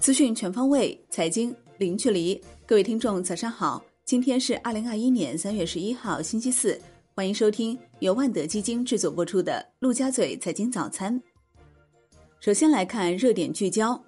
资讯全方位，财经零距离。各位听众，早上好！今天是二零二一年三月十一号，星期四。欢迎收听由万德基金制作播出的《陆家嘴财经早餐》。首先来看热点聚焦：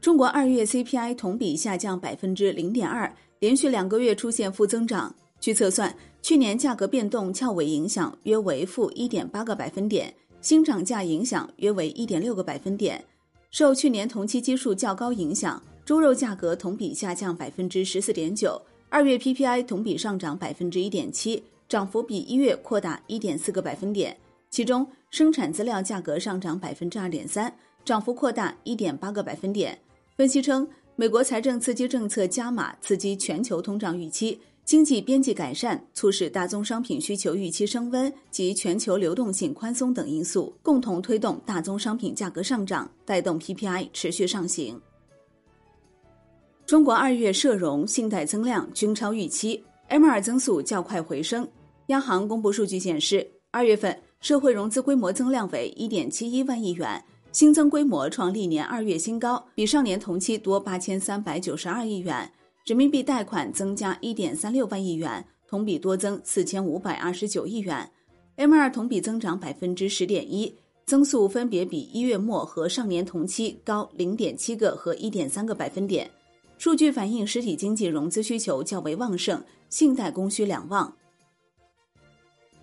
中国二月 CPI 同比下降百分之零点二，连续两个月出现负增长。据测算，去年价格变动翘尾影响约为负一点八个百分点，新涨价影响约为一点六个百分点。受去年同期基数较高影响，猪肉价格同比下降百分之十四点九，二月 PPI 同比上涨百分之一点七。涨幅比一月扩大一点四个百分点，其中生产资料价格上涨百分之二点三，涨幅扩大一点八个百分点。分析称，美国财政刺激政策加码，刺激全球通胀预期，经济边际改善，促使大宗商品需求预期升温及全球流动性宽松等因素，共同推动大宗商品价格上涨，带动 PPI 持续上行。中国二月社融、信贷增量均超预期，M 二增速较快回升。央行公布数据显示，二月份社会融资规模增量为一点七一万亿元，新增规模创历年二月新高，比上年同期多八千三百九十二亿元。人民币贷款增加一点三六万亿元，同比多增四千五百二十九亿元。M 二同比增长百分之十点一，增速分别比一月末和上年同期高零点七个和一点三个百分点。数据反映实体经济融资需求较为旺盛，信贷供需两旺。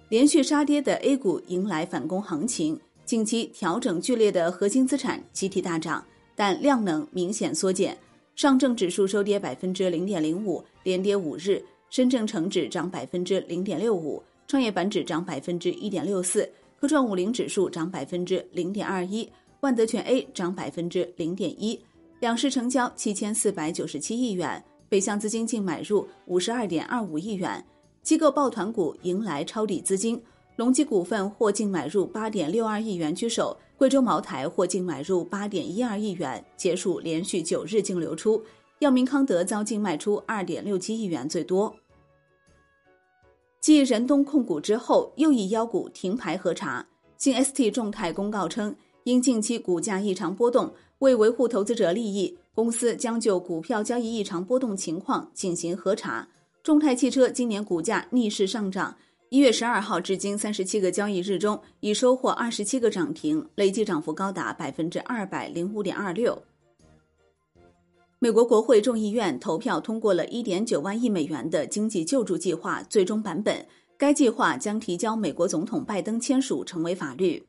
连续杀跌的 A 股迎来反攻行情，近期调整剧烈的核心资产集体大涨，但量能明显缩减。上证指数收跌百分之零点零五，连跌五日；深证成指涨百分之零点六五，创业板指涨百分之一点六四，科创五零指数涨百分之零点二一，万德全 A 涨百分之零点一。两市成交七千四百九十七亿元，北向资金净买入五十二点二五亿元。机构抱团股迎来抄底资金，隆基股份获净买入八点六二亿元居首，贵州茅台获净买入八点一二亿元，结束连续九日净流出。药明康德遭净卖出二点六七亿元，最多。继仁东控股之后，又一妖股停牌核查。新 ST 众泰公告称，因近期股价异常波动，为维护投资者利益，公司将就股票交易异常波动情况进行核查。众泰汽车今年股价逆势上涨，一月十二号至今三十七个交易日中，已收获二十七个涨停，累计涨幅高达百分之二百零五点二六。美国国会众议院投票通过了一点九万亿美元的经济救助计划最终版本，该计划将提交美国总统拜登签署，成为法律。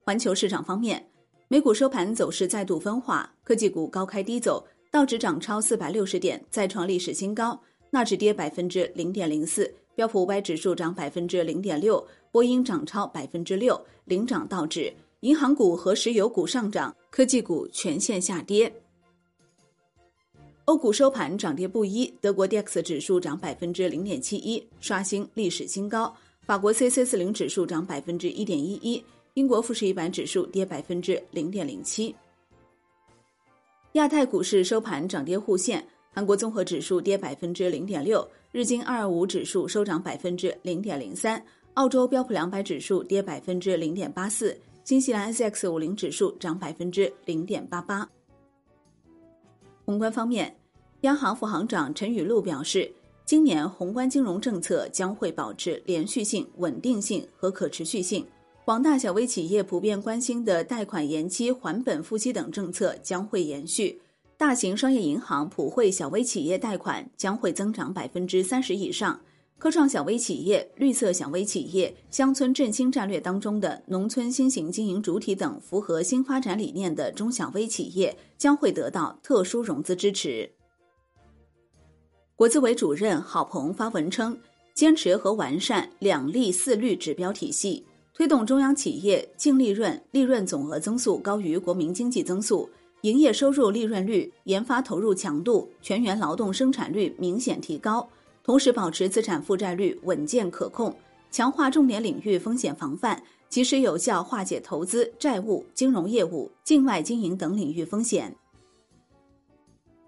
环球市场方面，美股收盘走势再度分化，科技股高开低走。道指涨超四百六十点，再创历史新高。纳指跌百分之零点零四，标普五百指数涨百分之零点六，波音涨超百分之六，领涨道指。银行股和石油股上涨，科技股全线下跌。欧股收盘涨跌不一，德国 D X 指数涨百分之零点七一，刷新历史新高。法国 C C 四零指数涨百分之一点一一，英国富时一百指数跌百分之零点零七。亚太股市收盘涨跌互现，韩国综合指数跌百分之零点六，日经二二五指数收涨百分之零点零三，澳洲标普两百指数跌百分之零点八四，新西兰 SX 五零指数涨百分之零点八八。宏观方面，央行副行长陈雨露表示，今年宏观金融政策将会保持连续性、稳定性和可持续性。广大小微企业普遍关心的贷款延期、还本付息等政策将会延续。大型商业银行普惠小微企业贷款将会增长百分之三十以上。科创小微企业、绿色小微企业、乡村振兴战略当中的农村新型经营主体等符合新发展理念的中小微企业将会得到特殊融资支持。国资委主任郝鹏发文称，坚持和完善两利四率指标体系。推动中央企业净利润、利润总额增速高于国民经济增速，营业收入利润率、研发投入强度、全员劳动生产率明显提高，同时保持资产负债率稳健可控，强化重点领域风险防范，及时有效化解投资、债务、金融业务、境外经营等领域风险。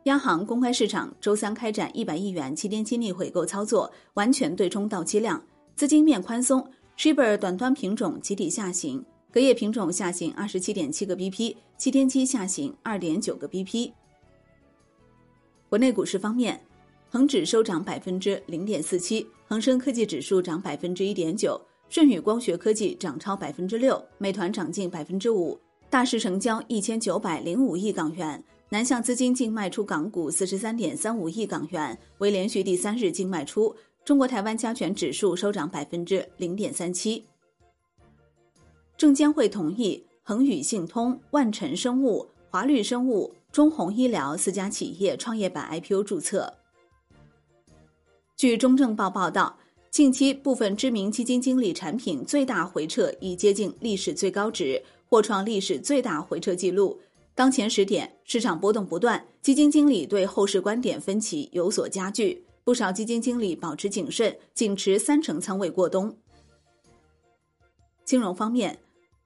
央行公开市场周三开展一百亿元七天期逆回购操作，完全对冲到期量，资金面宽松。Shibor 短端品种集体下行，隔夜品种下行二十七点七个 BP，七天期下行二点九个 BP。国内股市方面，恒指收涨百分之零点四七，恒生科技指数涨百分之一点九，舜宇光学科技涨超百分之六，美团涨近百分之五。大市成交一千九百零五亿港元，南向资金净卖出港股四十三点三五亿港元，为连续第三日净卖出。中国台湾加权指数收涨百分之零点三七。证监会同意恒宇信通、万晨生物、华绿生物、中宏医疗四家企业创业板 IPO 注册。据中证报报道，近期部分知名基金经理产品最大回撤已接近历史最高值，或创历史最大回撤记录。当前时点，市场波动不断，基金经理对后市观点分歧有所加剧，不少基金经理保持谨慎，仅持三成仓位过冬。金融方面。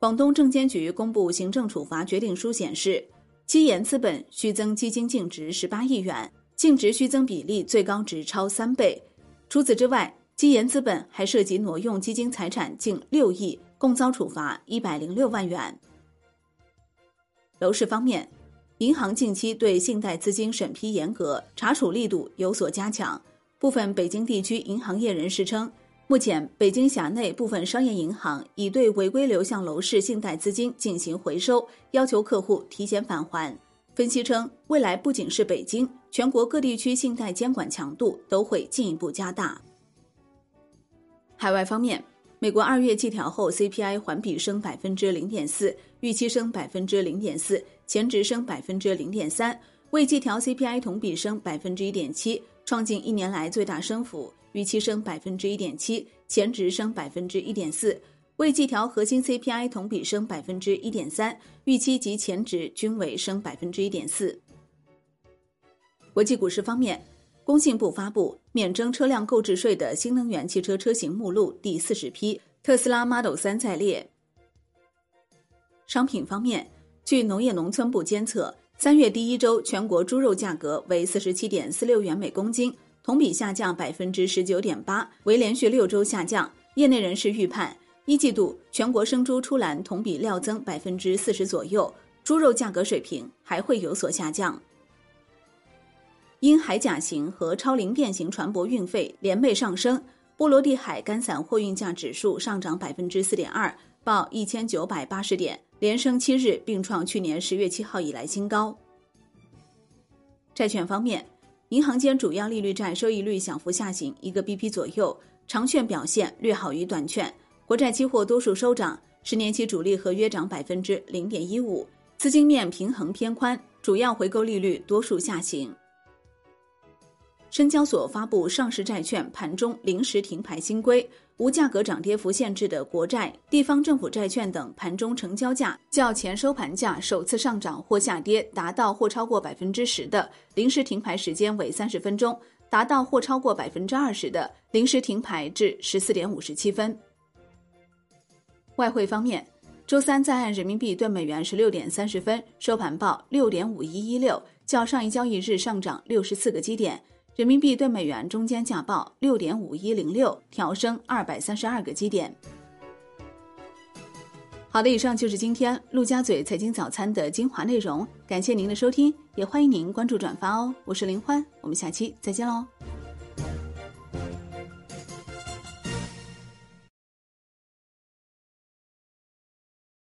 广东证监局公布行政处罚决定书显示，基研资本虚增基金净值十八亿元，净值虚增比例最高值超三倍。除此之外，基研资本还涉及挪用基金财产近六亿，共遭处罚一百零六万元。楼市方面，银行近期对信贷资金审批严格，查处力度有所加强。部分北京地区银行业人士称。目前，北京辖内部分商业银行已对违规流向楼市信贷资金进行回收，要求客户提前返还。分析称，未来不仅是北京，全国各地区信贷监管强度都会进一步加大。海外方面，美国二月季调后 CPI 环比升百分之零点四，预期升百分之零点四，前值升百分之零点三，未季调 CPI 同比升百分之一点七，创近一年来最大升幅。预期升百分之一点七，前值升百分之一点四，未季调核心 CPI 同比升百分之一点三，预期及前值均为升百分之一点四。国际股市方面，工信部发布免征车辆购置税的新能源汽车车型目录第四十批，特斯拉 Model 三在列。商品方面，据农业农村部监测，三月第一周全国猪肉价格为四十七点四六元每公斤。同比下降百分之十九点八，为连续六周下降。业内人士预判，一季度全国生猪出栏同比料增百分之四十左右，猪肉价格水平还会有所下降。因海甲型和超零变型船舶运费连袂上升，波罗的海干散货运价指数上涨百分之四点二，报一千九百八十点，连升七日，并创去年十月七号以来新高。债券方面。银行间主要利率债收益率小幅下行一个 BP 左右，长券表现略好于短券，国债期货多数收涨，十年期主力合约涨百分之零点一五，资金面平衡偏宽，主要回购利率多数下行。深交所发布上市债券盘中临时停牌新规。无价格涨跌幅限制的国债、地方政府债券等盘中成交价较前收盘价首次上涨或下跌达到或超过百分之十的，临时停牌时间为三十分钟；达到或超过百分之二十的，临时停牌至十四点五十七分。外汇方面，周三在岸人民币兑美元十六点三十分收盘报六点五一一六，较上一交易日上涨六十四个基点。人民币对美元中间价报六点五一零六，调升二百三十二个基点。好的，以上就是今天陆家嘴财经早餐的精华内容，感谢您的收听，也欢迎您关注转发哦。我是林欢，我们下期再见喽。